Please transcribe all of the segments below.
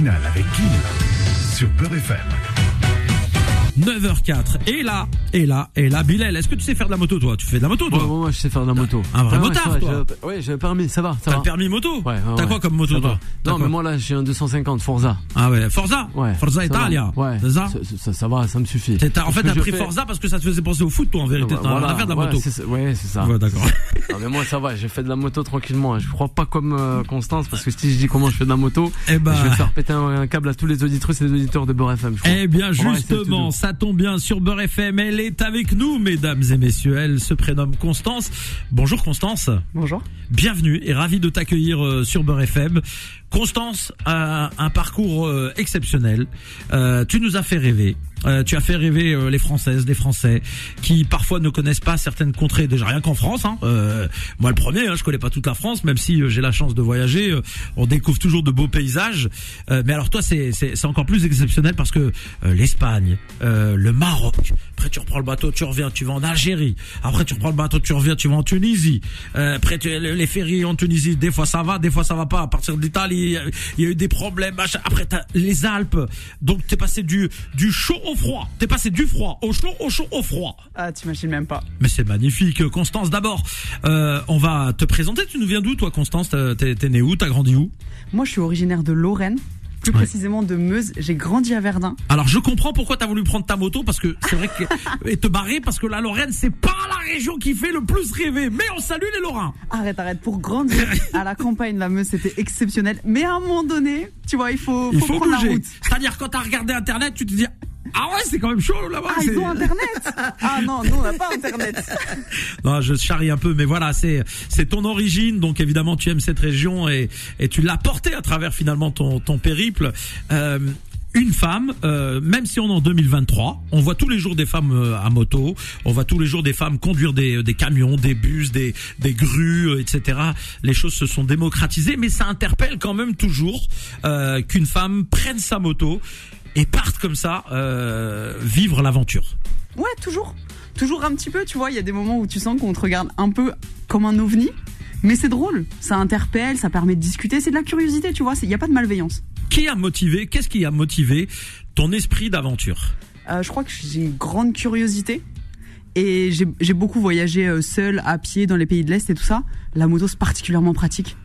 avec Kim sur Beurre. 9h04. Et là, et là, et là, Bilal, est-ce que tu sais faire de la moto, toi? Tu fais de la moto, toi? Ouais, moi, je sais faire de la moto. Un vrai Ah ouais, motard, ça va, toi. Ouais, j'ai un permis, ça va, ça T'as le permis moto? Ouais, ouais, T'as ouais. quoi comme moto, Ça toi? Non, mais moi là, j'ai un 250 Forza. Ah ouais, Forza? Ouais. Forza ça Italia va. Ouais. C'est ça? Ça, ça, ça va, ça me suffit. En fait, t'as pris fais- Forza parce que ça te faisait penser au foot, toi, en vérité. T'as Voilà, faire de la moto. ça. Ouais, c'est ça. Ouais, d'accord. Mais moi, ça va, j'ai fait de la moto tranquillement. Je crois pas comme euh, Constance, parce que si je dis comment je fais de la moto, Eh ben- je vais faire péter un, câble à tous les auditeurs et les auditeurs de Beurre FM. Eh bien, justement, tout ça tombe bien sur Beurre FM. Elle est avec nous, mesdames et messieurs. Elle se prénomme Constance. Bonjour Constance. Bonjour. Bienvenue et ravi de t'accueillir euh, sur Beurre FM. Constance a un parcours euh, exceptionnel. Euh, tu nous as fait rêver. Euh, tu as fait rêver euh, les Françaises, les Français, qui parfois ne connaissent pas certaines contrées. Déjà rien qu'en France. Hein. Euh, moi le premier, hein, je connais pas toute la France, même si euh, j'ai la chance de voyager. on découvre toujours de beaux paysages. Mais alors toi, c'est encore plus exceptionnel parce que l'Espagne, le Maroc. Après tu reprends le bateau, tu reviens, tu vas en Algérie. Après tu reprends le bateau, tu reviens, tu vas en Tunisie. Après tu, les ferries en Tunisie, des fois ça va, des fois ça va pas. À partir de l'Italie, il y a eu des problèmes. machin. Après t'as les Alpes. Donc t'es passé du du chaud au froid. T'es passé du froid au chaud, au chaud, au froid. Ah, t'imagines même pas. Mais c'est magnifique. Constance, d'abord, euh, on va te présenter. Tu nous viens d'où, toi, Constance? T'es née où? T'as grandi où? Moi, je suis originaire de Lorraine, plus Ouais. précisément de Meuse. J'ai grandi à Verdun. Alors, je comprends pourquoi t'as voulu prendre ta moto, parce que c'est vrai que et te barrer, parce que la Lorraine, c'est pas la région qui fait le plus rêver. Mais on salue les Lorrains. Arrête, arrête. Pour grandir à la campagne, la Meuse, c'était exceptionnel. Mais à un moment donné, tu vois, il faut, Il faut faut prendre la route. C'est-à-dire quand t'as regardé Internet, tu te dis ah ouais, c'est quand même chaud là-bas. Ah, ils ont Internet Ah non, nous, on n'a pas Internet. Non, je charrie un peu, mais voilà, c'est c'est ton origine, donc évidemment tu aimes cette région et et tu l'as portée à travers finalement ton ton périple. Euh, une femme, euh, même si on est en 2023, on voit tous les jours des femmes euh, à moto, on voit tous les jours des femmes conduire des, des camions, des bus, des, des grues, euh, etc. Les choses se sont démocratisées, mais ça interpelle quand même toujours euh, qu'une femme prenne sa moto et parte comme ça euh, vivre l'aventure. Ouais, toujours. Toujours un petit peu, tu vois. Il y a des moments où tu sens qu'on te regarde un peu comme un ovni. Mais c'est drôle. Ça interpelle, ça permet de discuter. C'est de la curiosité, tu vois. Il n'y a pas de malveillance. Qui a motivé Qu'est-ce qui a motivé ton esprit d'aventure? Euh, je crois que j'ai une grande curiosité. Et j'ai j'ai beaucoup voyagé euh, seul, à pied, dans les pays de l'Est et tout ça. La moto, c'est particulièrement pratique.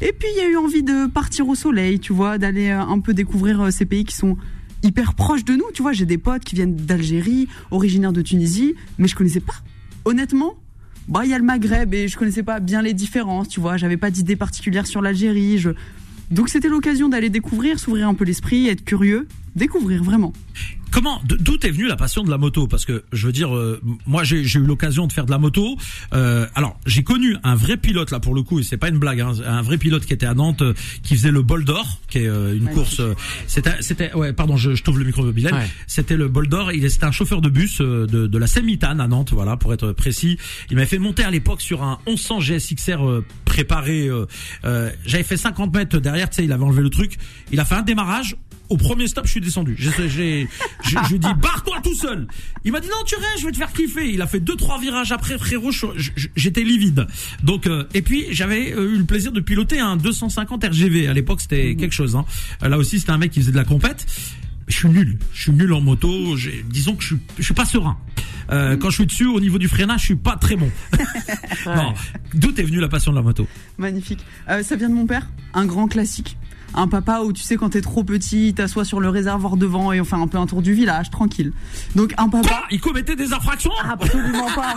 Et puis, il y a eu envie de partir au soleil, tu vois, d'aller euh, un peu découvrir euh, ces pays qui sont hyper proches de nous. Tu vois, j'ai des potes qui viennent d'Algérie, originaires de Tunisie, mais je connaissais pas. Honnêtement, bah, il y a le Maghreb et je connaissais pas bien les différences, tu vois. J'avais pas d'idée particulière sur l'Algérie. Je... Donc, c'était l'occasion d'aller découvrir, s'ouvrir un peu l'esprit, être curieux, découvrir vraiment. Comment, d'où est venue la passion de la moto? Parce que je veux dire, euh, moi j'ai eu l'occasion de faire de la moto. Euh, alors j'ai connu un vrai pilote là pour le coup, et c'est pas une blague, hein, un vrai pilote qui était à Nantes, euh, qui faisait le Bol d'Or, qui est euh, une course. euh, c'était, c'était, ouais, pardon, je, je t'ouvre le micro Bilal. Ouais. C'était le Bol d'Or. Il c'était un chauffeur de bus euh, de, de la Semitane à Nantes, voilà, pour être précis. Il m'avait fait monter à l'époque sur un 1100 GSXR euh, préparé. J'avais fait 50 mètres derrière, tu sais, il avait enlevé le truc. Il a fait un démarrage. Au premier stop, je suis descendu. J'ai, j'ai, je, lui ai dit, barre-toi tout seul. Il m'a dit, non, tu restes, je vais te faire kiffer. Il a fait deux, trois virages après, frérot, j'étais livide. Donc, euh, et puis, j'avais euh, eu le plaisir de piloter un 250 RGV. À l'époque, c'était quelque chose, hein. Euh, Là aussi, c'était un mec qui faisait de la compète. Je suis nul. Je suis nul en moto. J'ai- Disons que je suis, je suis pas serein. Euh, Quand je suis dessus, au niveau du freinage, je suis pas très bon. non. D'où est venue la passion de la moto? Magnifique. Euh, ça vient de mon père, un grand classique. Un papa où tu sais quand t'es trop petit, il t'assoit sur le réservoir devant et on fait un peu un tour du village, tranquille. Donc un Quoi papa... Il commettait des infractions Absolument pas.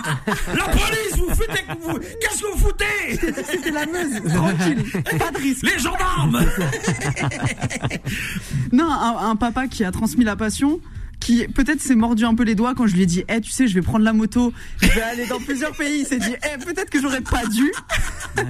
La police, vous foutez, vous, qu'est-ce que vous foutez C'était la Meuse, tranquille, pas de risque. Les gendarmes Non, un, un papa qui a transmis la passion, qui peut-être s'est mordu un peu les doigts quand je lui ai dit, eh, tu sais, je vais prendre la moto, je vais aller dans plusieurs pays. Il s'est dit, eh, peut-être que j'aurais pas dû. Ouais,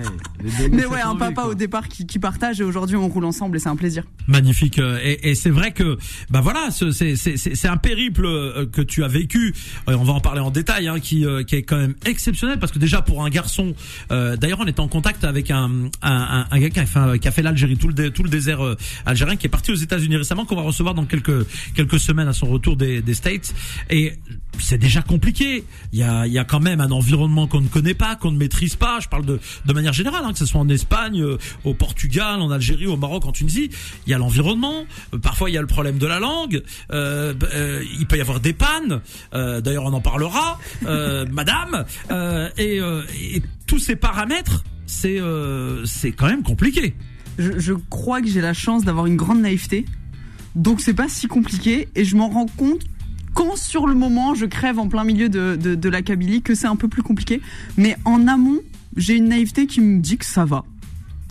Mais ouais, un papa au départ qui, qui partage et aujourd'hui on roule ensemble et c'est un plaisir. Magnifique euh, et, et c'est vrai que bah voilà ce- c'est un périple euh, que tu as vécu Euh, on va en parler en détail hein, qui euh, qui est quand même exceptionnel parce que déjà pour un garçon euh, d'ailleurs on était en contact avec un un, gars qui a fait fait l'Algérie tout le tout le désert algérien qui est parti aux États-Unis récemment qu'on va recevoir dans quelques quelques semaines à son retour autour des, States et c'est déjà compliqué. Il y a, y a quand même un environnement qu'on ne connaît pas, qu'on ne maîtrise pas. Je parle de, de manière générale, hein, que ce soit en Espagne, euh, au Portugal, en Algérie, au Maroc, en Tunisie. Il y a l'environnement. Euh, Parfois, il y a le problème de la langue. Euh, il peut y avoir des pannes. D'ailleurs, on en parlera, Madame. Et, tous ces paramètres, c'est c'est quand même compliqué. Je crois que j'ai la chance d'avoir une grande naïveté. Donc c'est pas si compliqué et je m'en rends compte quand sur le moment je crève en plein milieu de, la Kabylie que c'est un peu plus compliqué. Mais en amont, j'ai une naïveté qui me dit que ça va.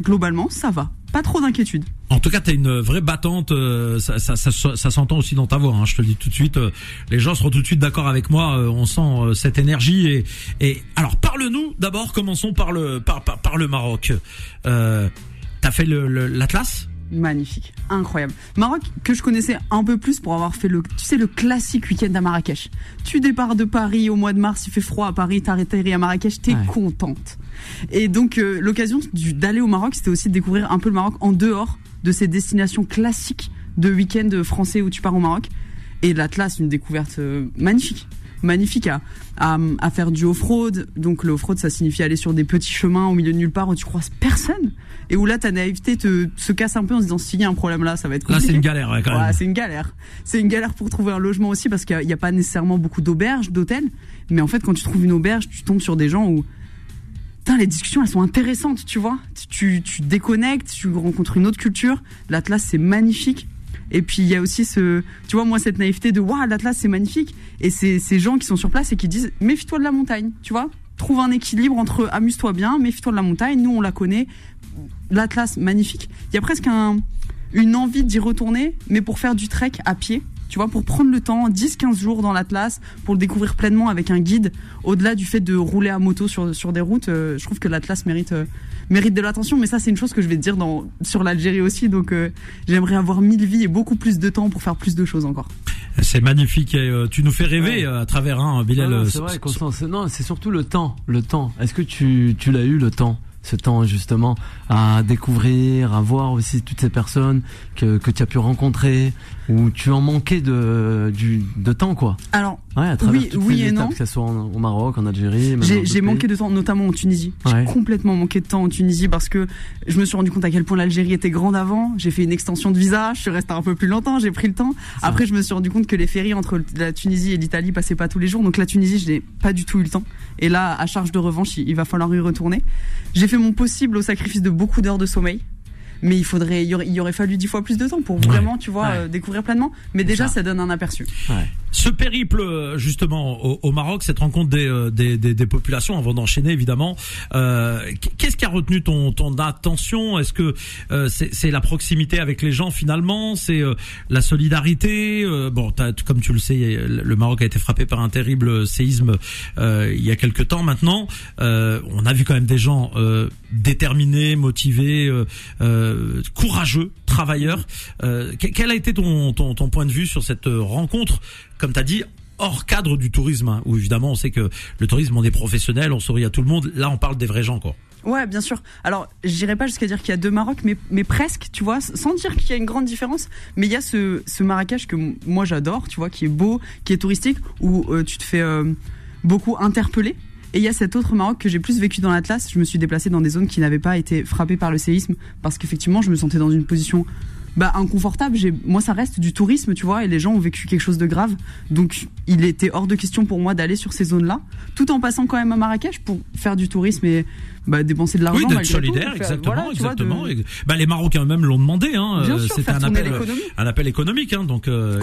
Globalement, ça va. Pas trop d'inquiétude. En tout cas, t'es une vraie battante. euh, ça, ça, s'entend aussi dans ta voix. Hein, je te le dis tout de suite. euh, les gens seront tout de suite d'accord avec moi. euh, on sent cette énergie. Et, alors, parle-nous d'abord. Commençons par le Maroc. T'as fait l'Atlas? Magnifique, incroyable. Maroc que je connaissais un peu plus pour avoir fait le, tu sais, le classique week-end à Marrakech. Tu départs de Paris au mois de mars, il fait froid à Paris, t'arrêtes à Marrakech, t'es Ouais. contente. Et donc euh, l'occasion d'aller au Maroc, c'était aussi de découvrir un peu le Maroc en dehors de ces destinations classiques de week-end français où tu pars au Maroc. Et l'Atlas, une découverte euh, magnifique. Magnifique à, à, à faire du off-road. Donc le off-road, ça signifie aller sur des petits chemins au milieu de nulle part où tu croises personne. Et où là, ta naïveté te, se casse un peu en se disant, s'il y a un problème là, ça va être Là, compliqué. c'est une galère ouais, quand Ouais, même. c'est une galère. C'est une galère pour trouver un logement aussi parce qu'il n'y a, pas nécessairement beaucoup d'auberges, d'hôtels. Mais en fait, quand tu trouves une auberge, tu tombes sur des gens où. Putain, les discussions, elles sont intéressantes, tu vois. Tu, tu déconnectes, tu rencontres une autre culture. L'Atlas, c'est magnifique. Et puis, il y a aussi ce. Tu vois, moi, cette naïveté de Waouh, l'Atlas, c'est magnifique. Et c'est ces gens qui sont sur place et qui disent Méfie-toi de la montagne, tu vois. Trouve un équilibre entre amuse-toi bien, méfie-toi de la montagne. Nous, on la connaît. L'Atlas, magnifique. Il y a presque un, une envie d'y retourner, mais pour faire du trek à pied. Tu vois, pour prendre le temps, 10-15 jours dans l'Atlas, pour le découvrir pleinement avec un guide, au-delà du fait de rouler à moto sur, sur des routes, euh, je trouve que l'Atlas mérite, euh, mérite de l'attention. Mais ça, c'est une chose que je vais te dire dans, sur l'Algérie aussi. Donc, euh, j'aimerais avoir mille vies et beaucoup plus de temps pour faire plus de choses encore. C'est magnifique. Et, euh, tu nous fais rêver Ouais. à travers un Bilal. Non, euh, c'est vrai, c'est- Non, c'est surtout le temps. Le temps. Est-ce que tu, tu l'as eu le temps? Ce temps justement à découvrir, à voir aussi toutes ces personnes que, tu as pu rencontrer ou tu en manquais de, du, de temps quoi. Alors, Ouais, à travers Oui, toutes oui ces et étapes, non. que ce soit au Maroc, en Algérie. J'ai manqué de temps, notamment en Tunisie. Ouais. J'ai complètement manqué de temps en Tunisie parce que je me suis rendu compte à quel point l'Algérie était grande avant. J'ai fait une extension de visa, je suis resté un peu plus longtemps, j'ai pris le temps. Après, je me suis rendu compte que les ferries entre la Tunisie et l'Italie passaient pas tous les jours. Donc la Tunisie, je n'ai pas du tout eu le temps. Et là, à charge de revanche, il va falloir y retourner. J'ai fait mon possible au sacrifice de beaucoup d'heures de sommeil. Mais il faudrait, il y aurait, il y aurait fallu dix fois plus de temps pour vraiment, tu vois, Ouais. euh, découvrir pleinement. Mais déjà, ça. ça donne un aperçu. Ouais. Ce périple justement au, Maroc, cette rencontre des, euh, des, des, des populations, avant d'enchaîner évidemment, euh, qu'est-ce qui a retenu ton, attention? Est-ce que euh, c'est la proximité avec les gens finalement? C'est la solidarité? Comme tu le sais, le Maroc a été frappé par un terrible séisme il y a quelques temps maintenant. On a vu quand même des gens déterminés, motivés, courageux, travailleurs. Que- quel a été ton, point de vue sur cette rencontre, comme tu as dit, hors cadre du tourisme, hein, où évidemment on sait que le tourisme, on est professionnel, on sourit à tout le monde. Là, on parle des vrais gens, quoi. Ouais, bien sûr. Alors, j'irai pas jusqu'à dire qu'il y a deux Maroc, mais, presque, tu vois, sans dire qu'il y a une grande différence. Mais il y a ce, ce Marrakech que moi j'adore, tu vois, qui est beau, qui est touristique, où euh, tu te fais euh, beaucoup interpeller. Et il y a cet autre Maroc que j'ai plus vécu dans l'Atlas. Je me suis déplacée dans des zones qui n'avaient pas été frappées par le séisme, parce qu'effectivement, je me sentais dans une position bah, inconfortable. Moi, ça reste du tourisme, tu vois, et les gens ont vécu quelque chose de grave. Donc, il était hors de question pour moi d'aller sur ces zones-là, tout en passant quand même à Marrakech pour faire du tourisme et bah, dépenser de l'argent. Oui, d'être tout, solidaire, exactement, voilà, tu vois, de- exactement. Bah, les Marocains eux-mêmes l'ont demandé. Hein. Euh, C'était un appel, un appel économique. Hein. Donc, euh,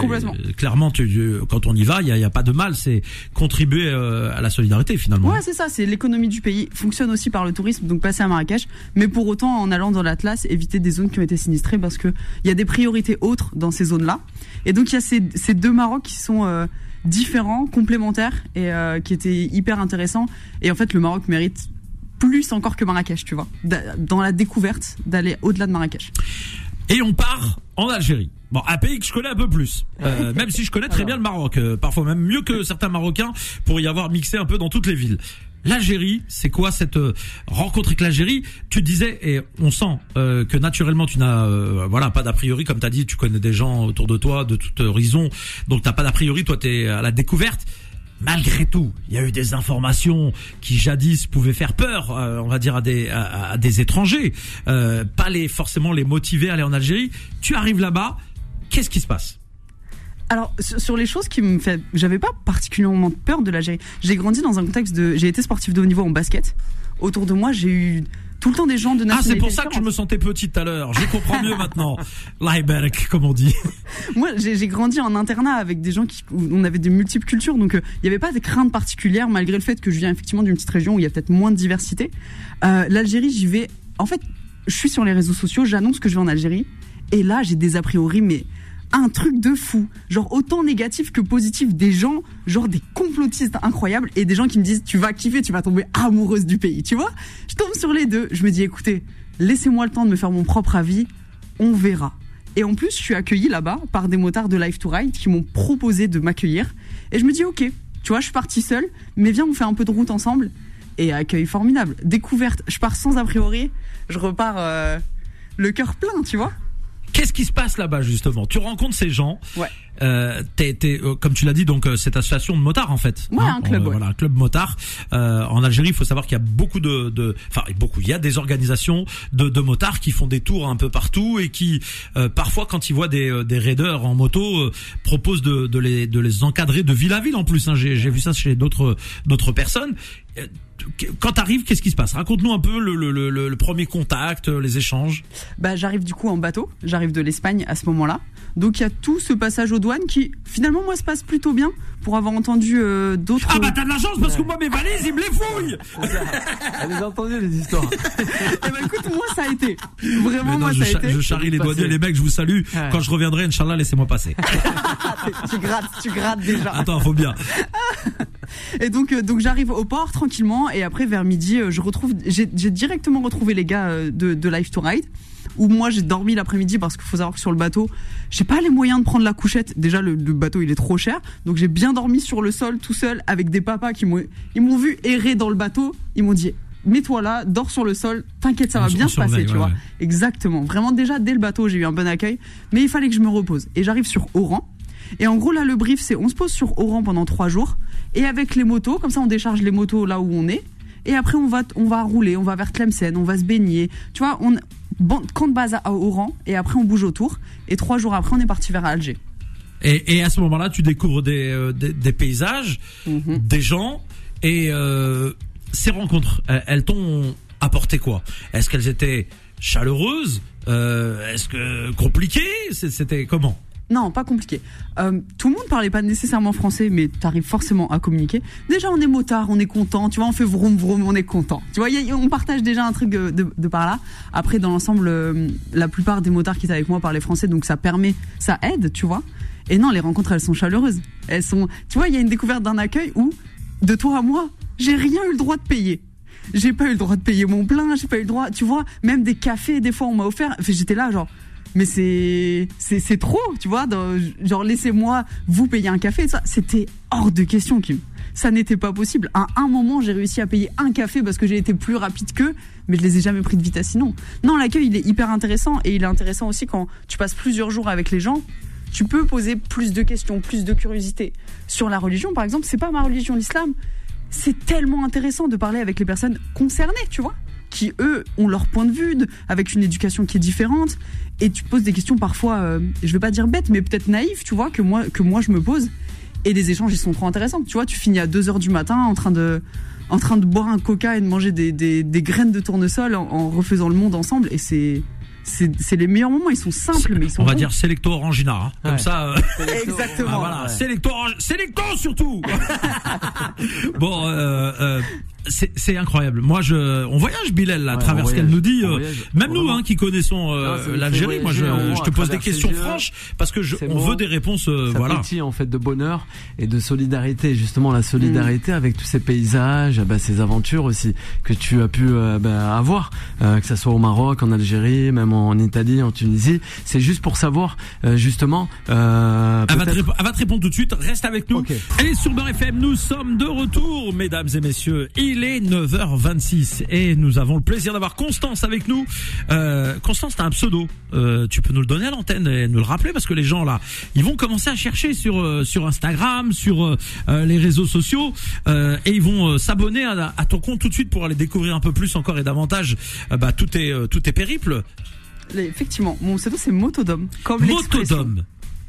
clairement, tu, quand on y va, il y a, pas de mal. C'est contribuer euh, à la solidarité finalement. Ouais, c'est ça, c'est l'économie du pays. Fonctionne aussi par le tourisme, donc passer à Marrakech. Mais pour autant, en allant dans l'Atlas, éviter des zones qui ont été sinistrées parce que il y a des priorités autres dans ces zones-là. Et donc, il y a ces, ces deux Marocs qui sont euh, différents, complémentaires et euh, qui étaient hyper intéressants. Et en fait, le Maroc mérite plus encore que Marrakech, tu vois, d'a- dans la découverte d'aller au-delà de Marrakech. Et on part en Algérie. Bon, un pays que je connais un peu plus, Euh, même si je connais très bien le Maroc, euh, parfois même mieux que certains Marocains pour y avoir mixé un peu dans toutes les villes. L'Algérie, c'est quoi cette euh, rencontre avec l'Algérie? Tu disais et on sent euh, que naturellement tu n'as euh, voilà pas d'a priori comme tu as dit, tu connais des gens autour de toi de toute horizon. Donc t'as pas d'a priori, toi tu es à la découverte. Malgré tout, il y a eu des informations qui jadis pouvaient faire peur, euh, on va dire à des étrangers, euh, pas les forcément les motiver à aller en Algérie. Tu arrives là-bas, qu'est-ce qui se passe? Alors sur sur les choses qui me fait, j'avais pas particulièrement peur de l'Algérie. J'ai grandi dans un contexte de, j'ai été sportif de haut niveau en basket. Autour de moi, j'ai eu tout le temps des gens de Ah, c'est pour ça que je me sentais petit tout à l'heure. Je comprends mieux maintenant. Lieberg, comme on dit. Moi, j'ai j'ai grandi en internat avec des gens qui, où on avait des multiples cultures, donc euh, il n'y avait pas de crainte particulière malgré le fait que je viens effectivement d'une petite région où il y a peut-être moins de diversité. Euh, L'Algérie, j'y vais. En fait, je suis sur les réseaux sociaux, j'annonce que je vais en Algérie, et là, j'ai des a priori, mais un truc de fou, genre autant négatif que positif, des gens, genre des complotistes incroyables, et des gens qui me disent tu vas kiffer, tu vas tomber amoureuse du pays, tu vois? Je tombe sur les deux, je me dis écoutez, laissez-moi le temps de me faire mon propre avis, on verra. Et en plus, je suis accueillie là-bas par des motards de Life to Ride qui m'ont proposé de m'accueillir. Et je me dis, ok, tu vois, je suis partie seule, mais viens, on fait un peu de route ensemble. Et accueil formidable. Découverte, je pars sans a priori, je repars euh, le cœur plein, tu vois? Qu'est-ce qui se passe là-bas justement? Tu rencontres ces gens. Ouais. Euh, t'es, t'es, euh, comme tu l'as dit, donc euh, cette association de motards en fait. Ouais, un club, Euh, ouais. Voilà, un club motard. Euh, en Algérie, il faut savoir qu'il y a beaucoup de, de, enfin beaucoup. Il y a des organisations de, de motards qui font des tours un peu partout et qui, euh, parfois, quand ils voient des, des raiders en moto, euh, proposent de, de les, de les encadrer de ville à ville en plus. Hein. J'ai, j'ai vu ça chez d'autres, d'autres personnes. Quand t'arrives, qu'est-ce qui se passe? Raconte-nous un peu le, le, le, le- premier contact, les échanges. Bah, j'arrive du coup en bateau, j'arrive de l'Espagne à ce moment-là. Donc il y a tout ce passage aux douanes qui, finalement, moi, se passe plutôt bien pour avoir entendu euh, d'autres. Ah bah t'as de la chance parce que moi mes valises ils me les fouillent. Elle les a entendues les histoires. Eh ben, écoute, moi, ça a été. Vraiment, non, moi, je, ça a été. je charrie les douaniers, les mecs, je vous salue. Ouais. Quand je reviendrai, Inch'Allah, laissez-moi passer. tu grattes, tu grattes déjà. Attends, faut bien. Et donc, euh, donc j'arrive au port tranquillement et après vers midi, euh, je retrouve, j'ai directement retrouvé les gars de, de Life to Ride. Où moi j'ai dormi l'après-midi parce qu'il faut savoir que sur le bateau, j'ai pas les moyens de prendre la couchette. Déjà le, le bateau il est trop cher, donc j'ai bien dormi sur le sol tout seul avec des papas qui m'ont, ils m'ont vu errer dans le bateau. Ils m'ont dit mets-toi là, dors sur le sol, t'inquiète ça On va bien se passer, tu ouais, vois. ouais. Exactement. Vraiment déjà dès le bateau j'ai eu un bon accueil, mais il fallait que je me repose. Et j'arrive sur Oran. Et en gros là le brief c'est on se pose sur Oran pendant trois jours et avec les motos comme ça on décharge les motos là où on est et après on va on va rouler on va vers Tlemcen on va se baigner. Tu vois on camp de base à Oran et après on bouge autour. Et trois jours après on est parti vers Alger. Et, et à ce moment-là, tu découvres des, euh, des, des paysages, Mhm. des gens, et euh, ces rencontres, elles, t'ont apporté quoi? Est-ce qu'elles étaient chaleureuses? Euh, Est-ce que compliquées? C'était comment? Non pas compliqué. Euh, tout le monde parlait pas nécessairement français mais t'arrives forcément à communiquer. Déjà on est motard on est content tu vois on fait vroom vroom on est content. Tu vois on partage déjà un truc de, par là. Après dans l'ensemble euh, la plupart des motards qui étaient avec moi parlaient français donc ça permet ça aide tu vois. Et non les rencontres elles sont chaleureuses. Elles sont tu vois il y a une découverte d'un accueil où de toi à moi j'ai rien eu le droit de payer. J'ai pas eu le droit de payer mon plein j'ai pas eu le droit tu vois même des cafés des fois on m'a offert. J'étais là genre mais c'est c'est trop tu vois genre laissez-moi vous payer un café ça c'était hors de question Kim. Ça n'était pas possible. À un moment j'ai réussi à payer un café parce que j'ai été plus rapide qu'eux mais je les ai jamais pris de vitesse sinon. Non l'accueil il est hyper intéressant et il est intéressant aussi quand tu passes plusieurs jours avec les gens tu peux poser plus de questions plus de curiosité. Sur la religion par exemple c'est pas ma religion l'islam. C'est tellement intéressant de parler avec les personnes concernées, tu vois, qui eux ont leur point de vue, de- avec une éducation qui est différente, et tu poses des questions parfois, euh, je vais pas dire bêtes, mais peut-être naïves, tu vois, que moi que moi je me pose, et les échanges ils sont trop intéressants. Tu vois, tu finis à 2 heures du matin en train de en train de boire un coca et de manger des, des, des graines de tournesol en, en refaisant le monde ensemble, et c'est c'est c'est les meilleurs moments. Ils sont simples, mais ils sont On va bons. dire Selecto Orangina. hein. Comme Ouais. ça. euh, exactement. Ah, voilà, Ouais. Selecto surtout. bon, euh, euh, c'est incroyable. Moi, je, on voyage Bilal là, à Ouais, travers ce qu'elle nous dit. euh, même nous, hein, qui connaissons euh, l'Algérie, moi, je, te pose des questions franches parce que je, on veut des réponses. euh, ça voilà. pétille en fait de bonheur et de solidarité justement la solidarité avec tous ces paysages bah, ces aventures aussi que tu as pu euh, bah, avoir que ça soit au Maroc en Algérie même en Italie en Tunisie c'est juste pour savoir justement euh, Elle va, te peut-être- répo- elle va te répondre tout de suite. Reste avec nous. Ok. Et sur Beurre FM, nous sommes de retour, mesdames et messieurs. Il Il est 9h26 et nous avons le plaisir d'avoir Constance avec nous. Euh, Constance, t'as un pseudo. Euh, tu peux nous le donner à l'antenne et nous le rappeler parce que les gens là, ils vont commencer à chercher sur euh, sur Instagram, sur euh, les réseaux sociaux et ils vont s'abonner à, à ton compte tout de suite pour aller découvrir un peu plus encore et davantage bah, tous tes tous tes périples. Les- Effectivement, mon pseudo c'est Motodome. Comme l'expression.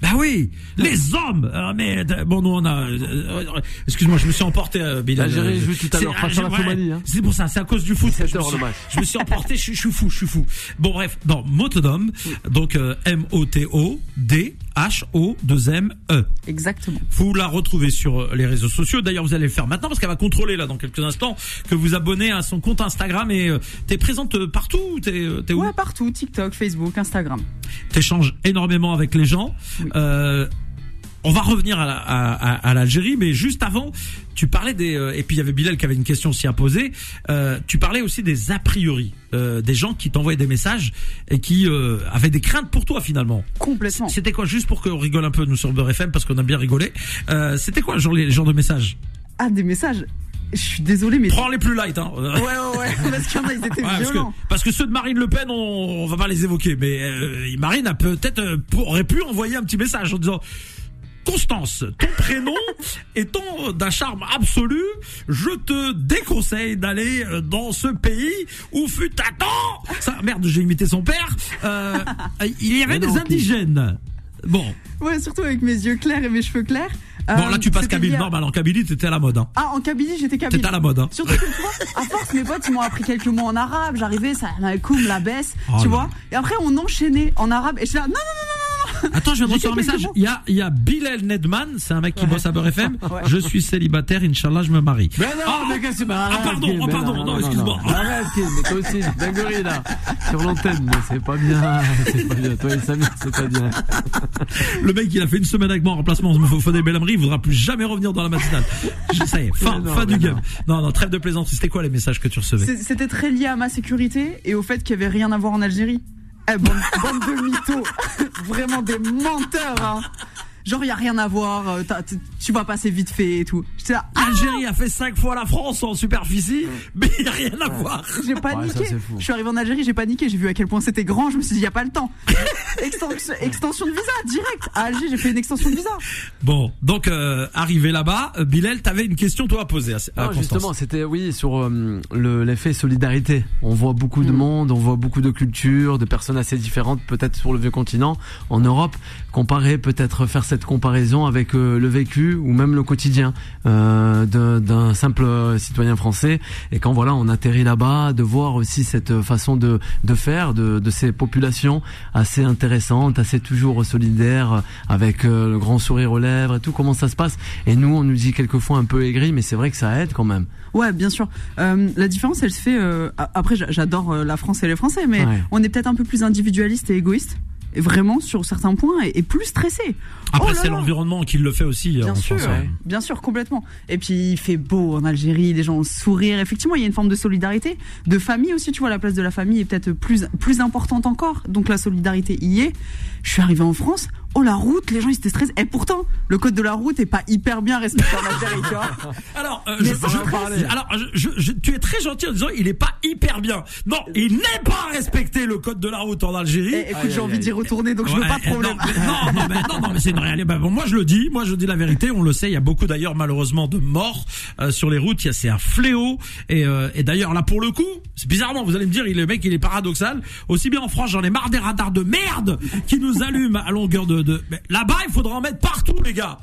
Bah oui, les hommes. Euh, mais euh, bon, nous on a. euh, Excuse-moi, je me suis emporté. Euh, Bilal. L'Algérie joue tout à c'est- l'heure ah, face à la Somalie, hein. C'est pour ça, c'est à cause du foot. 17 Je me suis-. Je me suis emporté. Je, suis- je suis fou, je suis fou. Bon bref, non, Motodome. Donc euh, M O T O D H O 2 M E. Exactement. Vous la retrouvez sur euh, les réseaux sociaux. D'ailleurs, vous allez le faire maintenant parce qu'elle va contrôler là dans quelques instants que vous abonnez à son compte Instagram et euh, t'es présente euh, partout. ou T'es où? Ouais, partout, TikTok, Facebook, Instagram. t'échanges énormément avec les gens. Euh, on va revenir à, à, à- à l'Algérie, mais juste avant, tu parlais des euh, et puis il y avait Bilal qui avait une question aussi à poser. Euh, tu parlais aussi des a priori, euh, des gens qui t'envoyaient des messages et qui euh, avaient des craintes pour toi finalement. Complètement. C'était quoi juste pour qu'on rigole un peu nous sur Beurre FM parce qu'on a bien rigolé. Euh, C'était quoi genre les genres de messages? Ah, des messages. Je suis désolée, mais. Prends les plus light. Hein. Ouais, ouais, ouais. Parce qu'il y en a, ils étaient Ouais, parce, que, violents. parce que ceux de Marine Le Pen, on, on va pas les évoquer, mais euh, Marine a peut-être euh, aurait pu envoyer un petit message en disant. Constance, ton prénom étant d'un charme absolu, je te déconseille d'aller euh, dans ce pays où fut un temps. Ça, merde, j'ai imité son père. Euh, il y avait des indigènes. Bon, Ouais, surtout avec mes yeux clairs et mes cheveux clairs. bon Euh, là tu passes c'était Kabyle. hier- Normal, en Kabylie t'étais à la mode. Hein. Ah, en Kabylie, j'étais Kabyle. T'étais à la mode. Hein. Surtout que tu vois, à force, mes potes, ils m'ont appris quelques mots en arabe. J'arrivais, ça koum, la baisse, Oh tu là. vois. Et après, on enchaînait en arabe. Et je suis là, non, non, non. Attends, je viens de recevoir un message. Il y a, il y a Bilal Nedman, c'est un mec qui bosse à Beurre FM. Ouais. Je suis célibataire, Inch'Allah, je me marie. Mais non, Ah, mais qu'est-ce que c'est ah, pardon, oh, pardon, non, excuse-moi. Arrête, Kim, mais toi aussi, dinguerie là. Sur l'antenne, mais c'est pas bien. C'est pas bien. Toi et Samy, c'est pas bien. Le mec, il a fait une semaine avec moi en remplacement. Il me faut Fodé Belhamri, il voudra plus jamais revenir dans la matinale. Ça y est, fin, Mais non, fin du mais game. Non, non, trêve de plaisanterie. C'était quoi les messages que tu recevais C'était très lié à ma sécurité et au fait qu'il y avait rien à voir en Algérie. Eh, bande, de mythos. Vraiment des menteurs, hein. Genre, il y a rien à voir, euh, tu vas passer vite fait et tout. J'étais là, ah, L'Algérie a fait cinq fois la France en superficie, mais il n'y a rien à voir. j'ai paniqué. ça, je suis arrivé en Algérie, j'ai paniqué, j'ai vu à quel point c'était grand, je me suis dit, il y a pas le temps. extension, extension de visa, direct. À Alger, j'ai fait une extension de visa. Bon, donc euh, arrivé là-bas, euh, Bilal, t'avais une question toi à poser à, à Non, justement, c'était oui sur euh, le l'effet solidarité. On voit beaucoup de Mm. monde, on voit beaucoup de cultures, de personnes assez différentes, peut-être sur le vieux continent, en Europe. Comparer, peut-être faire cette comparaison avec euh, le vécu ou même le quotidien euh, d'un- simple citoyen français. Et quand voilà, on atterrit là-bas, de voir aussi cette façon de de faire de de ces populations assez intéressantes, assez toujours solidaires, avec euh, le grand sourire aux lèvres et tout. Comment ça se passe Et nous, on nous dit quelquefois un peu aigri, mais c'est vrai que ça aide quand même. Ouais, bien sûr. Euh, la différence, elle se fait. euh, a- après, j'a- j'adore la France et les Français, mais Ouais. on est peut-être un peu plus individualiste et égoïste. Vraiment sur certains points et, et plus stressé. Après, Oh là c'est l'environnement qui le fait aussi. Bien en sûr, France, hein. bien sûr, complètement. Et puis il fait beau en Algérie, les gens ont le sourire. Effectivement, il y a une forme de solidarité, de famille aussi. Tu vois, la place de la famille est peut-être plus plus importante encore. Donc la solidarité y est. Je suis arrivé en France. Oh la route, les gens ils étaient stressés. Et pourtant, le code de la route est pas hyper bien respecté en Algérie, tu vois. Alors, euh, je, je- alors je, je- tu es très gentil en disant il est pas hyper bien. Non, il n'est pas respecté le code de la route en Algérie. Et, écoute, Aïe, j'ai envie d'y retourner, donc je veux Ouais, pas de eh, problème. Non, mais, non, mais, non, non, mais c'est une réalité. Bah, bon, moi, je le dis. Moi, je dis la vérité. On le sait. Il y a beaucoup d'ailleurs, malheureusement, de morts euh, sur les routes. Il y a, c'est un fléau. Et, euh, et d'ailleurs, là, pour le coup, c'est bizarrement. Vous allez me dire, il, le mec, il est paradoxal. Aussi bien en France, j'en ai marre des radars de merde qui nous allument à longueur de. De... mais Là-bas, il faudra en mettre partout, les gars.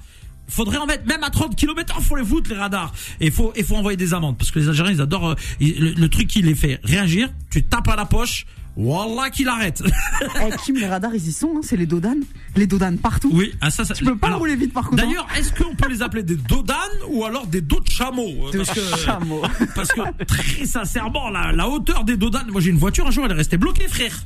Faudrait en mettre même à 30 km heure, faut les foutre les radars. Et faut et faut envoyer des amendes parce que les Algériens ils adorent euh, le, le truc qui les fait réagir. Tu tapes à la poche, wallah qu'il arrête. Eh, Kim, les radars, ils y sont, hein, c'est les dodanes. Les dodanes partout. oui, ah, ça, ça Tu peux pas alors, rouler vite par contre. D'ailleurs, est-ce qu'on peut les appeler des dodanes ou alors des dos de chameau De parce que, chameau. parce que très sincèrement, la, la hauteur des dodanes, moi j'ai une voiture un jour, elle est restée bloquée, frère.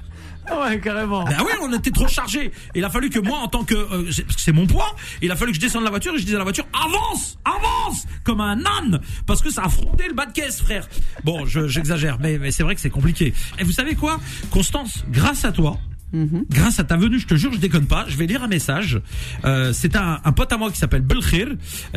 Ouais, carrément. Ben oui, on était trop chargé. Il a fallu que moi, en tant que, euh, c'est- mon poids, il a fallu que je descende de la voiture et je disais à la voiture, avance, avance, comme un âne, parce que ça a frotté le bas de caisse, frère. Bon, je- j'exagère, mais, mais c'est vrai que c'est compliqué. Et vous savez quoi, Constance, grâce à toi, Mhm. grâce à ta venue, je te jure, je déconne pas, je vais lire un message. Euh, c'est un, un pote à moi qui s'appelle Belkhir.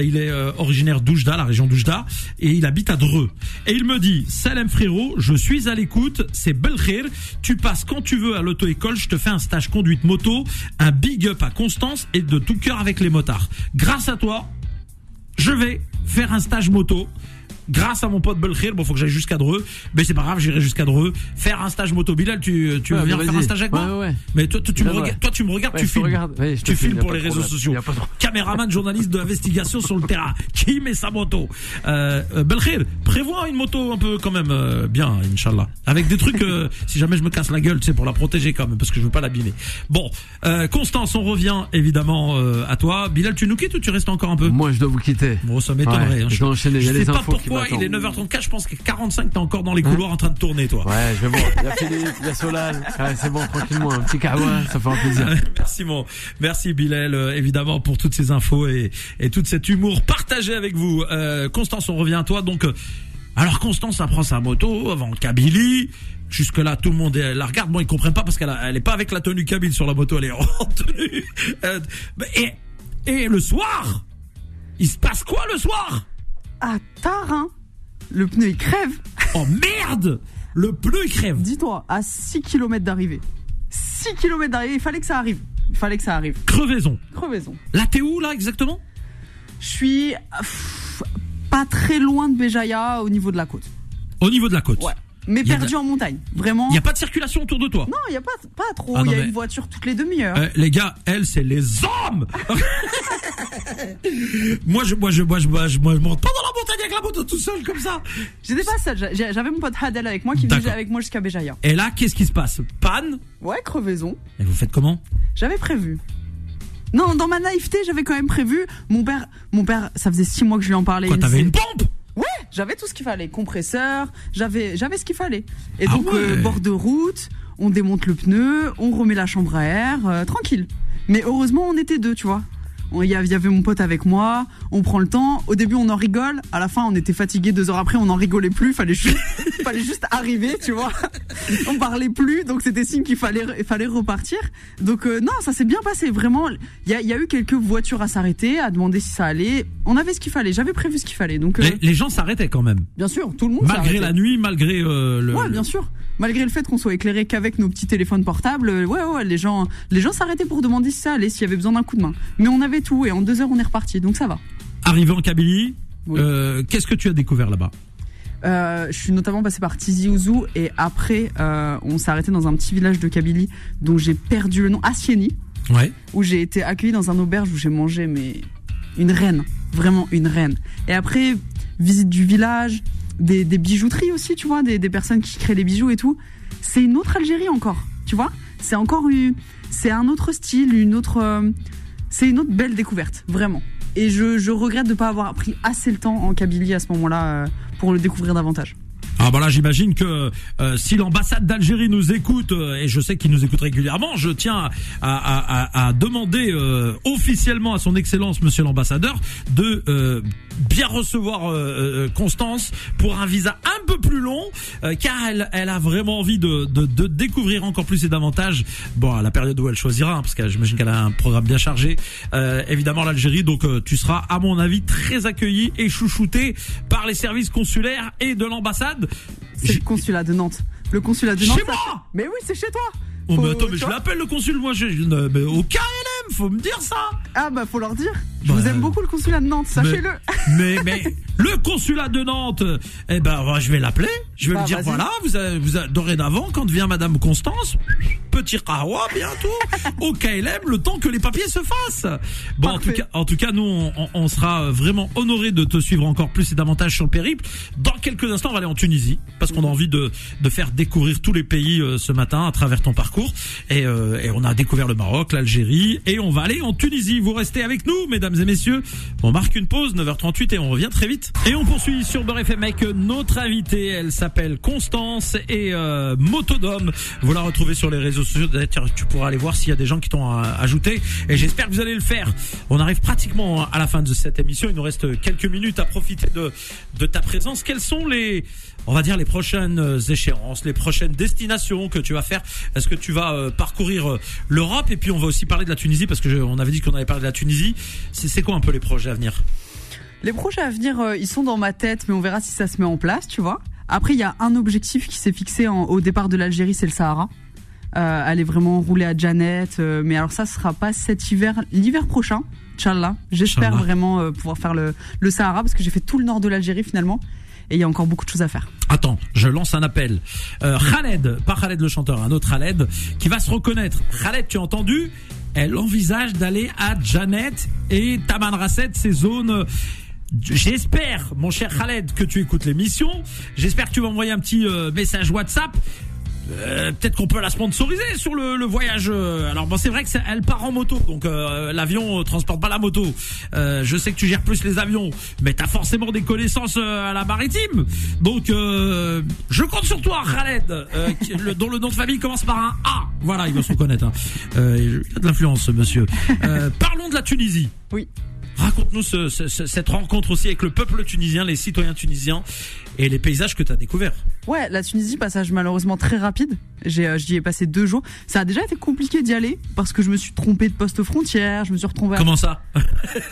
Il est euh, originaire d'Oujda, la région d'Oujda, et il habite à Dreux. Et il me dit, Salem frérot, je suis à l'écoute, c'est Belkhir. Tu passes quand tu veux à l'auto-école, je te fais un stage conduite moto, un big up à Constance et de tout cœur avec les motards. Grâce à toi, je vais faire un stage moto. Grâce à mon pote Belkhir, bon faut que j'aille jusqu'à Dreux, mais c'est pas grave, j'irai jusqu'à Dreux faire un stage moto. Bilal, tu, tu veux Ouais, venir faire un stage avec moi Ouais, ouais. Mais toi, toi, tu me regardes, toi tu me regardes, tu je filmes. regarde. Je tu filme, filmes pour les réseaux sociaux. Caméraman, journaliste d'investigation sur le terrain. Qui met sa moto euh, euh, Belkhir, prévois une moto un peu quand même euh, bien, Inch'Allah. Avec des trucs, euh, si jamais je me casse la gueule, tu sais, pour la protéger quand même, parce que je veux pas l'abîmer. Bon, euh, Constance, on revient évidemment euh, à toi. Bilal, tu nous quittes ou tu restes encore un peu? Moi, je dois vous quitter. Bon, ça m'étonnerait. Hein. je a je sais pas infos pourquoi, il est m'attendent. 9h34, je pense que 45, t'es encore dans les couloirs en train de tourner, toi. Ouais, je vais voir. Il y a Philippe, il y a Solal. C'est bon, tranquillement. Un petit kawa, ça fait un plaisir. Merci mon, merci Bilal euh, évidemment pour toutes ces infos et, et tout cet humour partagé avec vous. Euh, Constance, on revient à toi. Donc, euh, alors Constance, elle prend sa moto avant Kabylie. Jusque là, tout le monde la regarde. Bon, ils comprennent pas parce qu'elle elle est pas avec la tenue Kabyle sur la moto, elle est en tenue. Euh, et, et le soir, il se passe quoi le soir? Ah, tard, hein Le pneu, il crève. Oh merde Le pneu il crève. Dis-toi, à 6 km d'arrivée. 6 km d'arrivée, il fallait que ça arrive. Il fallait que ça arrive. Crevaison. Crevaison. Là, t'es où là exactement? Je suis pff, pas très loin de Béjaïa au niveau de la côte. Au niveau de la côte. Ouais. Mais perdu en montagne. Vraiment. Il n'y a pas de circulation autour de toi? Non, il n'y a pas, pas trop. Ah Il y a mais- une voiture toutes les demi-heures. Euh, les gars, elle, c'est les hommes. moi, je, moi, je, moi, je, moi, je, moi, je monte pas dans la montagne avec la moto tout seul comme ça. J'étais pas seule. j'a- J'avais mon pote Hadel avec moi qui venait avec moi jusqu'à Béjaïa. Et là, qu'est-ce qui se passe? Panne? Ouais, crevaison. Et vous faites comment? J'avais prévu. Non, dans ma naïveté, j'avais quand même prévu. Mon père, mon père, ça faisait six mois que je lui en parlais. Quoi, t'avais une pompe? Ouais, j'avais tout ce qu'il fallait, compresseur, j'avais j'avais ce qu'il fallait. Et Ah donc ouais. euh, bord de route, on démonte le pneu, on remet la chambre à air, euh, tranquille. Mais heureusement, on était deux, tu vois. Il y avait mon pote avec moi, on prend le temps. Au début, on en rigole. À la fin, on était fatigué. Deux heures après, on n'en rigolait plus. Fallait juste, fallait juste arriver, tu vois. On parlait plus, donc c'était signe qu'il fallait, il fallait repartir. Donc euh, non, ça s'est bien passé. Vraiment, il y a, il y a eu quelques voitures à s'arrêter, à demander si ça allait. On avait ce qu'il fallait. J'avais prévu ce qu'il fallait. Donc euh, les, les gens s'arrêtaient quand même. bien sûr, tout le monde. Malgré la nuit, malgré euh, le. Ouais, bien sûr. Malgré le fait qu'on soit éclairé qu'avec nos petits téléphones portables, euh, ouais, ouais, les gens, les gens s'arrêtaient pour demander si ça allait, s'il y avait besoin d'un coup de main. Mais on avait tout et en deux heures on est reparti, donc ça va. Arrivé en Kabylie, Oui. euh, qu'est-ce que tu as découvert là-bas? Euh, je suis notamment passé par Tizi Ouzou et après euh, on s'est arrêté dans un petit village de Kabylie dont j'ai perdu le nom, Asieni, Ouais. où j'ai été accueilli dans un auberge où j'ai mangé mais une reine, vraiment une reine. Et après visite du village, des, des bijouteries aussi, tu vois, des, des personnes qui créent les bijoux et tout. C'est une autre Algérie encore, tu vois. C'est encore une, c'est un autre style, une autre, c'est une autre belle découverte, vraiment. Et je, regrette de pas avoir pris assez le temps en Kabylie à ce moment-là euh, pour le découvrir davantage. Ah bah là j'imagine que euh, si l'ambassade d'Algérie nous écoute euh, et je sais qu'il nous écoute régulièrement, je tiens à, à, à, à demander euh, officiellement à son excellence Monsieur l'ambassadeur de euh, bien recevoir euh, euh, Constance pour un visa un peu plus long car elle, elle a vraiment envie de, de, de découvrir encore plus et davantage bon à la période où elle choisira hein, parce que j'imagine qu'elle a un programme bien chargé évidemment l'Algérie donc tu seras à mon avis très accueilli et chouchouté par les services consulaires et de l'ambassade C'est le consulat de Nantes. Le consulat de Nantes. Chez ça- moi Mais oui, c'est chez toi. Oh Faut- mais attends mais je l'appelle le consul moi je, mais au KLM faut me dire ça Ah bah faut leur dire. Je Bah, vous aime beaucoup le consulat de Nantes, sachez-le. mais mais le consulat de Nantes eh ben je vais l'appeler. Je vais Bah, lui dire voilà vous avez, vous avez- dorénavant quand vient madame Constance petit rawa bientôt au KLM le temps que les papiers se fassent. Bon en tout cas en tout cas nous on, on- sera euh, vraiment honoré de te suivre encore plus et davantage sur le périple. Dans quelques instants on va aller en Tunisie parce qu'on a envie de de faire découvrir tous les pays euh, ce matin à travers ton parcours. Et, euh, et on a découvert le Maroc l'Algérie et on va aller en Tunisie. Vous restez avec nous mesdames et messieurs. On marque une pause 9h38 et on revient très vite et on poursuit sur Beurre FM avec notre invitée elle s'appelle Constance et euh, Motodome vous la retrouvez sur les réseaux sociaux tu pourras aller voir s'il y a des gens qui t'ont euh, ajouté. Et j'espère que vous allez le faire. On arrive pratiquement à la fin de cette émission. Il nous reste quelques minutes à profiter de, de ta présence. Quelles sont les, on va dire, les prochaines échéances, les prochaines destinations que tu vas faire? Est-ce que tu vas euh, parcourir euh, l'Europe? Et puis, on va aussi parler de la Tunisie parce que on avait dit qu'on allait parler de la Tunisie. C'est quoi un peu les projets à venir? Les projets à venir, euh, ils sont dans ma tête, mais on verra si ça se met en place, tu vois. Après, il y a un objectif qui s'est fixé en- au départ de l'Algérie, c'est le Sahara. Euh, aller vraiment rouler à Janet. euh, mais alors ça, ce sera pas cet hiver, l'hiver prochain, Inch'Allah. J'espère Inch'Allah. vraiment euh, pouvoir faire le, le Sahara parce que j'ai fait tout le nord de l'Algérie finalement. Et il y a encore beaucoup de choses à faire. Attends, je lance un appel. Euh, Khaled, pas Khaled le chanteur, un autre Khaled, qui va se reconnaître. Khaled, tu as entendu? Elle envisage d'aller à Janet et Taman Rasset, ces zones. J'espère, mon cher Khaled, que tu écoutes l'émission. J'espère que tu vas envoyer un petit euh, message WhatsApp. Euh, Peut-être qu'on peut la sponsoriser sur le, le voyage. euh. Alors bon, c'est vrai que elle part en moto, donc euh, l'avion euh, transporte pas la moto. Euh, je sais que tu gères plus les avions, mais t'as forcément des connaissances euh, à la maritime. Donc je compte sur toi, Khaled, qui- dont le nom de famille commence par un A. Voilà, il va se reconnaître. Hein. Il a de l'influence, ce monsieur. Parlons de la Tunisie. Oui. Raconte-nous ce- ce- ce- cette rencontre aussi avec le peuple tunisien, les citoyens tunisiens et les paysages que tu as découverts. Ouais, la Tunisie, passage malheureusement très rapide. J'ai, euh, j'y ai passé deux jours. Ça a déjà été compliqué d'y aller parce que je me suis trompé de poste frontière. Je me suis retrouvé. à- Comment ça?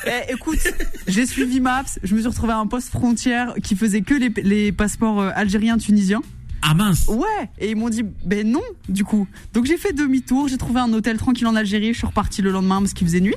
Eh, écoute, j'ai suivi Maps. Je me suis retrouvé à un poste frontière qui faisait que les, les passeports euh, algériens tunisiens. Ah mince Ouais, et ils m'ont dit ben non du coup. Donc j'ai fait demi-tour, j'ai trouvé un hôtel tranquille en Algérie, je suis reparti le lendemain parce qu'il faisait nuit.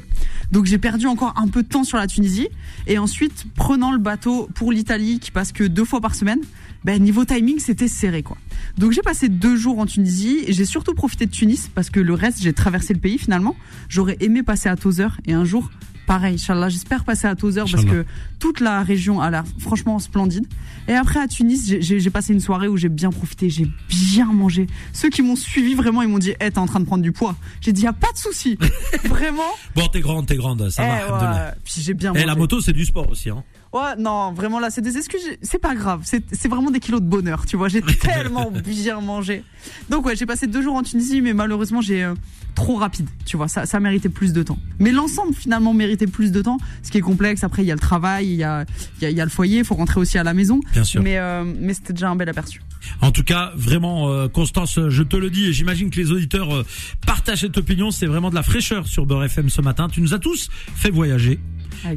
Donc j'ai perdu encore un peu de temps sur la Tunisie et ensuite prenant le bateau pour l'Italie qui passe que deux fois par semaine, ben niveau timing c'était serré quoi. Donc j'ai passé deux jours en Tunisie j'ai surtout profité de Tunis parce que le reste j'ai traversé le pays finalement. J'aurais aimé passer à Tozeur et un jour pareil, Inch'Allah, j'espère passer à Tozeur parce que toute la région a l'air franchement splendide. Et après à Tunis, j'ai- passé une soirée où j'ai bien profité, j'ai bien mangé. Ceux qui m'ont suivi vraiment, ils m'ont dit, hey, t'es en train de prendre du poids. J'ai dit, y a pas de souci, vraiment. Bon, t'es grande, t'es grande, ça Eh, va. ouais. Puis j'ai bien Et mangé. la moto, c'est du sport aussi. Hein. Ouais, non, vraiment là, c'est des excuses. C'est pas grave. C'est c'est vraiment des kilos de bonheur, tu vois. J'ai tellement bien mangé. Donc ouais, j'ai passé deux jours en Tunisie, mais malheureusement, j'ai euh, trop rapide, tu vois. Ça, ça méritait plus de temps. Mais l'ensemble finalement méritait plus de temps. Ce qui est complexe. Après, il y a le travail, il y a, il y a, il y a le foyer. Il faut rentrer aussi à la maison. Bien sûr. Mais euh, mais c'était déjà un bel aperçu. En tout cas, vraiment, euh, Constance, je te le dis, et j'imagine que les auditeurs euh, partagent cette opinion. C'est vraiment de la fraîcheur sur Beurre FM ce matin. Tu nous as tous fait voyager.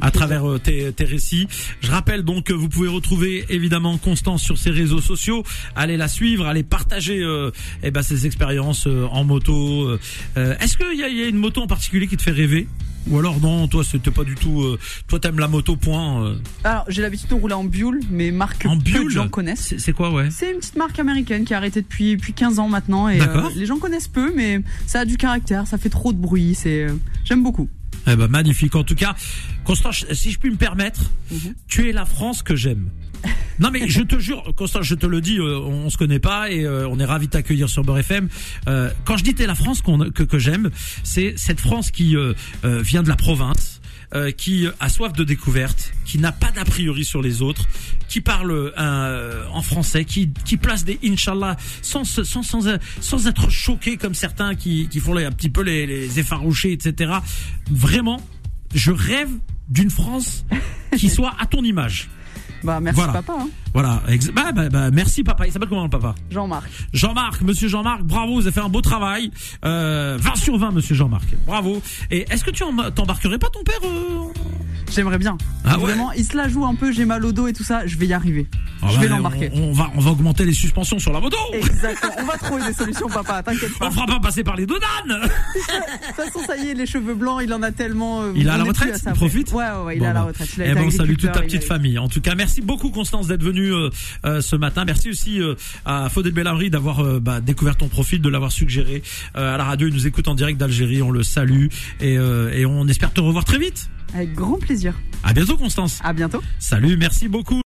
À travers euh, tes, tes récits. Je rappelle donc que vous pouvez retrouver évidemment Constance sur ses réseaux sociaux. Allez la suivre, allez partager euh, eh ben, ses expériences euh, en moto. euh. Euh, Est-ce qu'il y a, il y a une moto en particulier qui te fait rêver? Ou alors non, toi c'était pas du tout. euh, toi t'aimes la moto point. Alors, j'ai l'habitude de rouler en Buell, mais marque que en Buell. gens connaissent. C'est quoi ouais? C'est une petite marque américaine qui a arrêté depuis, depuis 15 ans maintenant et euh, les gens connaissent peu mais ça a du caractère, ça fait trop de bruit, c'est euh, j'aime beaucoup. Eh ben magnifique. En tout cas, Constance, si je puis me permettre, Mhm. tu es la France que j'aime. Non mais je te jure, Constance, je te le dis, euh, on, se connaît pas et euh, on est ravi de t'accueillir sur Beurre FM. Euh, quand je dis t'es la France que, que j'aime, c'est cette France qui euh, vient de la province, euh, qui a soif de découverte, qui n'a pas d'a priori sur les autres, qui parle euh, en français, qui, qui place des Inch'Allah sans, sans, sans, sans être choqué comme certains qui, qui font les, un petit peu les, les effarouchés, etc. Vraiment, je rêve d'une France qui soit à ton image. Bah merci Voilà. papa, hein. Voilà. Bah, bah, bah, merci papa. Il s'appelle comment le papa? Jean-Marc. Jean-Marc, monsieur Jean-Marc, bravo, vous avez fait un beau travail. Euh, 20 sur 20, monsieur Jean-Marc. Bravo. Et est-ce que tu t'embarquerais pas ton père euh, J'aimerais bien. Ah ouais Vraiment, il se la joue un peu, j'ai mal au dos et tout ça, je vais y arriver. ah je bah, vais l'embarquer. On, on va, on va augmenter les suspensions sur la moto. Exactement. On va trouver des solutions papa, t'inquiète pas. On fera pas passer par les dodanes. De toute façon, ça y est, les cheveux blancs, il en a tellement. euh, Il on la retraite Il profite Ouais, ouais, ouais, il Bon, à la bah. retraite. Il a Eh ben, on salue toute ta petite a- famille. En tout cas, merci beaucoup Constance d'être venue euh, euh, ce matin. Merci aussi euh, à Faudel Bellabri d'avoir bah, découvert ton profil, de l'avoir suggéré euh, à la radio. Il nous écoute en direct d'Algérie. On le salue et, euh, et on espère te revoir très vite. Avec grand plaisir. À bientôt Constance. À bientôt. Salut, merci beaucoup.